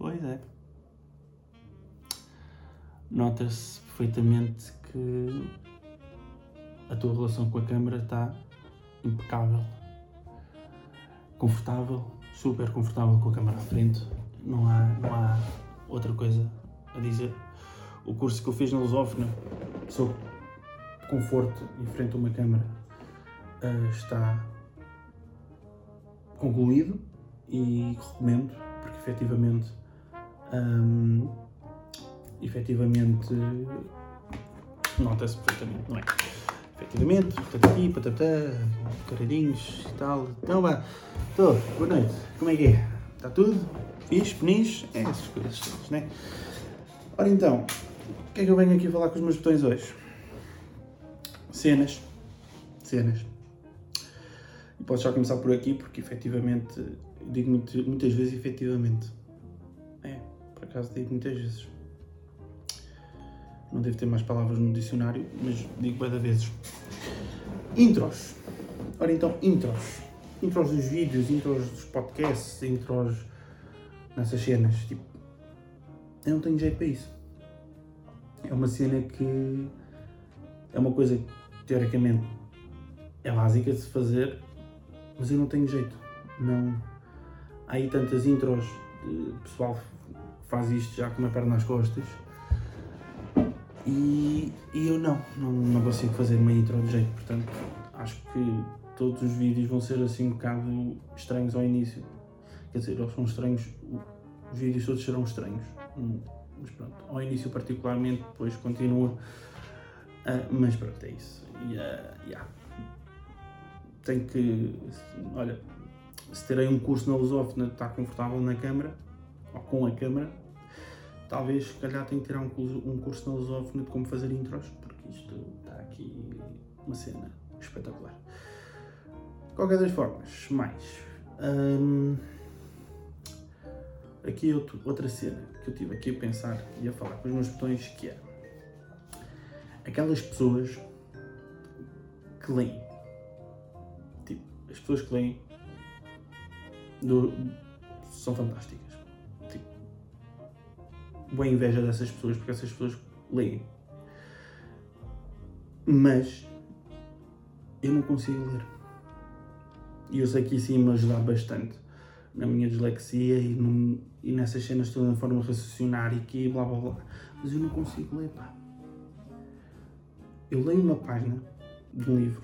Pois é. Nota-se perfeitamente que a tua relação com a câmera está impecável. Confortável, super confortável com a câmera à frente. Não há, não há outra coisa a dizer. O curso que eu fiz na Lusófona sobre conforto em frente a uma câmara uh, está concluído e recomendo porque efetivamente um, efetivamente nota-se perfeitamente, não é? Efetivamente, patati, patatá, caralhinhos e tal. Então vá, estou, boa noite, como é que é? Está tudo? Fiz, peniche? É essas coisas todas, né? Ora então, o que é que eu venho aqui falar com os meus botões hoje? Cenas. Cenas. E posso já começar por aqui porque efetivamente, digo muitas vezes efetivamente. Acaso digo muitas vezes. Não devo ter mais palavras no dicionário, mas digo bem vezes. Intros. Ora então, intros. Intros dos vídeos, intros dos podcasts, intros nessas cenas. Tipo, eu não tenho jeito para isso. É uma cena que é uma coisa que teoricamente é básica de se fazer, mas eu não tenho jeito. Não. Há aí tantas intros, o pessoal faz isto já com uma perna nas costas. E, e eu não, não, não consigo fazer uma intro de jeito, portanto acho que todos os vídeos vão ser assim um bocado estranhos ao início. Quer dizer, eles são estranhos, os vídeos todos serão estranhos. Hum, mas pronto, ao início particularmente, depois continua. Uh, mas pronto, é isso. E, uh, yeah. Tem que. Olha, se terei um curso na lusófona, está confortável na câmara, ou com a câmara, talvez, se calhar, tenho que tirar um curso, um curso na lusófona de como fazer intros, porque isto está aqui uma cena espetacular. Qualquer das formas, mais. Um, aqui outro, outra cena que eu tive aqui a pensar e a falar com os meus botões que é aquelas pessoas que leem. Tipo, as pessoas que leem do, são fantásticas. Boa inveja dessas pessoas porque essas pessoas leem. Mas eu não consigo ler. E eu sei que isso ia me ajudar bastante na minha dislexia e, num, e nessas cenas todas na forma de raciocinar e que blá blá blá. Mas eu não consigo ler, pá. Eu leio uma página de um livro,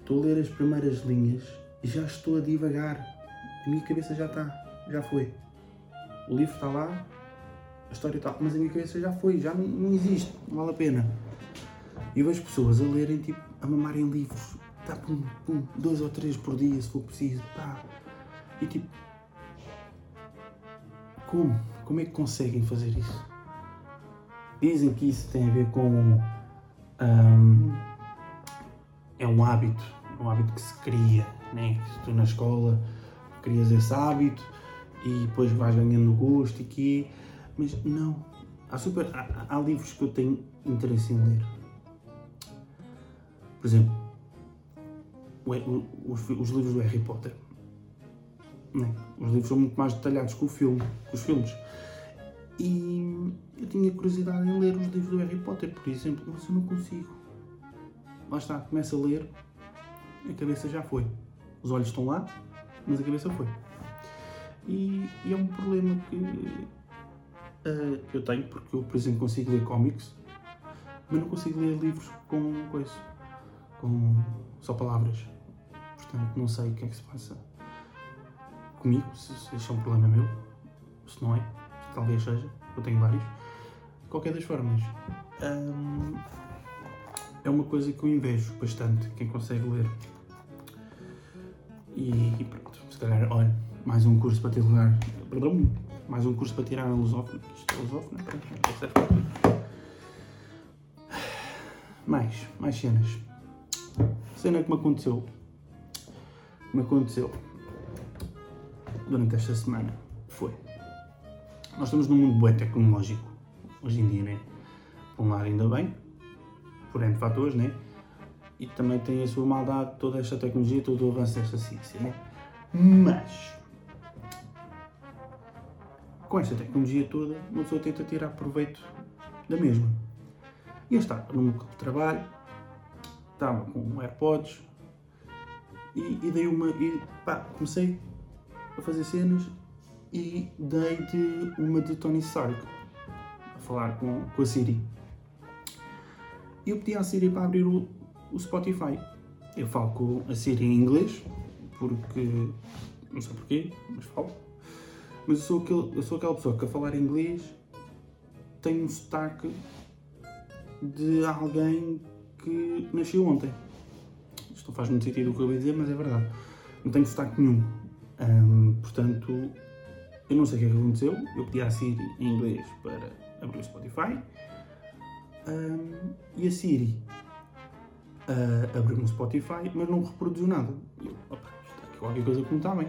estou a ler as primeiras linhas e já estou a divagar. A minha cabeça já está, já foi. O livro está lá, a história está, mas a minha cabeça já foi, já não, não existe, não vale a pena. E vejo pessoas a lerem, tipo, a mamarem livros, tá, pum, pum, dois ou três por dia se for preciso, pá. E tipo, como? Como é que conseguem fazer isso? Dizem que isso tem a ver com. Um, é um hábito, um hábito que se cria, né? Tu na escola crias esse hábito e depois vais ganhando gosto e que. Mas não. Há, super, há, há livros que eu tenho interesse em ler. Por exemplo, os, os livros do Harry Potter não. Os livros são muito mais detalhados que o filme, os filmes. E eu tinha curiosidade em ler os livros do Harry Potter, por exemplo, mas eu não consigo. Lá está, começa a ler, a cabeça já foi. Os olhos estão lá, mas a cabeça foi. E, e é um problema que uh, eu tenho, porque eu, por exemplo, consigo ler cómics, mas não consigo ler livros com coisa, com só palavras. Portanto, não sei o que é que se passa comigo, se, se é um problema meu, se não é, talvez seja, eu tenho vários. De qualquer das formas, hum, é uma coisa que eu invejo bastante, quem consegue ler. E, e pronto, se calhar, olha, mais um curso para ter lugar. Mais um curso para tirar a lusófona. Isto é lusófona, serve Mais, mais cenas. Cena que me aconteceu. Me aconteceu durante esta semana foi. Nós estamos num mundo bem tecnológico, hoje em dia, né? Por um lado, ainda bem, por N fatores, né? E também tem a sua maldade toda esta tecnologia, todo o avanço desta ciência, né? Mas com esta tecnologia toda, uma pessoa tenta tirar proveito da mesma. E eu estava num local de trabalho, estava com AirPods e, e dei uma. E, pá, comecei a fazer cenas e dei de uma de Tony Stark a falar com, com a Siri. E eu pedi à Siri para abrir o, o Spotify. Eu falo com a Siri em inglês, porque. não sei porquê, mas falo. Mas eu sou, aquele, eu sou aquela pessoa que a falar inglês tem um sotaque de alguém que nasceu ontem. Isto não faz muito sentido o que eu vou dizer, mas é verdade. Não tenho sotaque nenhum. Hum, portanto, eu não sei o que é que aconteceu. Eu pedi à Siri em inglês para abrir o Spotify. Hum, e a Siri uh, abriu no Spotify, mas não reproduziu nada. Eu, opa, está aqui qualquer coisa que não está bem.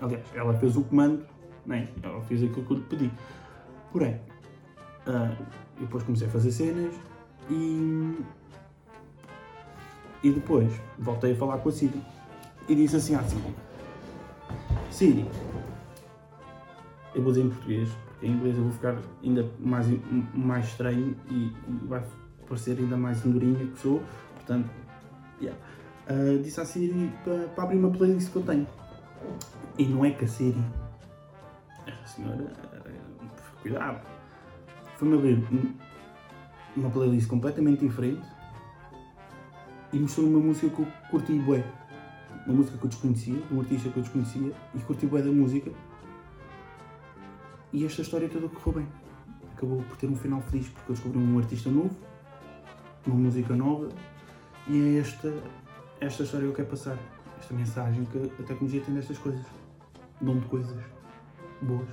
Aliás, ela fez o comando, né? ela fez aquilo que eu lhe pedi. Porém, uh, eu depois comecei a fazer cenas e. E depois voltei a falar com a Siri e disse assim à Siri: Siri, eu vou dizer em português, porque em inglês eu vou ficar ainda mais, mais estranho e, e vai parecer ainda mais andorinha que sou, portanto, yeah. uh, disse à Siri para, para abrir uma playlist que eu tenho. E não é que a Siri, a senhora, cuidado, foi-me abrir uma playlist completamente diferente e mostrou uma música que eu curti bué. Uma música que eu desconhecia, de um artista que eu desconhecia e curti bué da música. E esta história toda correu bem. Acabou por ter um final feliz porque eu descobri um artista novo, uma música nova e é esta, esta história que eu quero passar. Esta mensagem que a tecnologia tem destas coisas. Dom de coisas boas.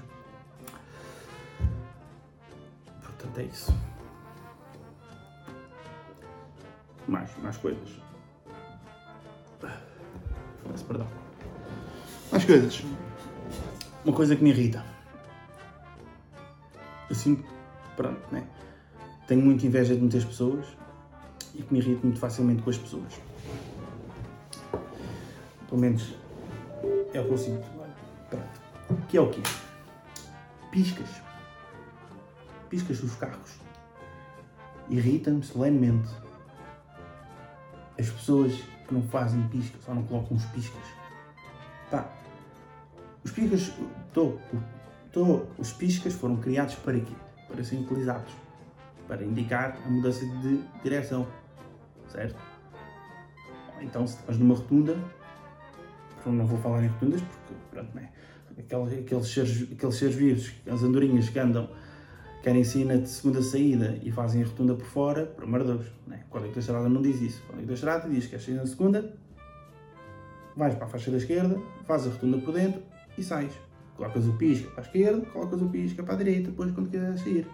Portanto, é isso. Mais, mais coisas. Peço perdão. Mais coisas. Uma coisa que me irrita. Sinto, pronto, né? Tenho muita inveja de muitas pessoas e que me irrito muito facilmente com as pessoas. Pelo menos é o que eu sinto. Pronto. Que é o quê? Piscas. Piscas dos carros. Irritam-me solenemente. As pessoas que não fazem piscas ou não colocam os piscas. Pá, os piscas. Tô, os piscas foram criados para quê? Para serem utilizados. Para indicar a mudança de direção. Certo? Então, se estás numa rotunda, não vou falar em rotundas porque, pronto, né? Aqueles, aqueles, seres, aqueles seres vivos, as andorinhas que andam, querem sair de segunda saída e fazem a rotunda por fora, por amor de Deus, né? o Código da Estrada não diz isso. O Código da Estrada diz que queres sair na segunda, vais para a faixa da esquerda, fazes a rotunda por dentro e sais. Colocas o pisca para a esquerda, colocas o pisca para a direita, depois quando quiseres sair.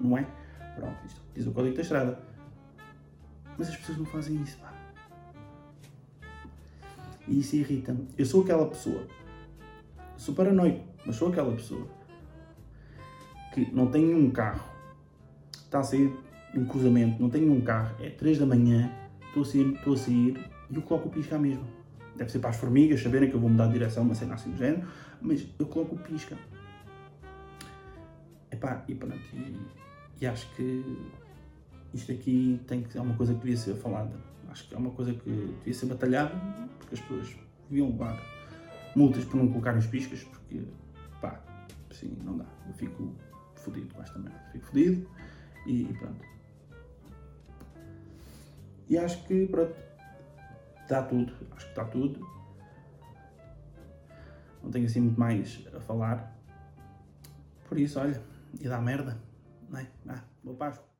Não é? Pronto, isto diz o Código da Estrada. Mas as pessoas não fazem isso, pá. E isso irrita-me. Eu sou aquela pessoa, sou paranoico, mas sou aquela pessoa que não tem um carro, está a sair um cruzamento, não tem um carro, é 3 da manhã, estou a sair, estou a sair e eu coloco o pisca mesmo. Deve ser para as formigas saberem que eu vou mudar de direção, uma cena assim do género, mas eu coloco o pisca. Epá, e pronto, e, e acho que isto aqui tem que, é uma coisa que devia ser falada Acho que é uma coisa que devia ser batalhada, porque as pessoas deviam levar multas por não colocarem os piscas, porque pá, assim não dá. Eu fico fodido com esta merda. Fico fodido e, e pronto. E acho que pronto, está tudo. Acho que está tudo. Não tenho assim muito mais a falar. Por isso, olha, e dá merda, não é? Ah, boa Páscoa.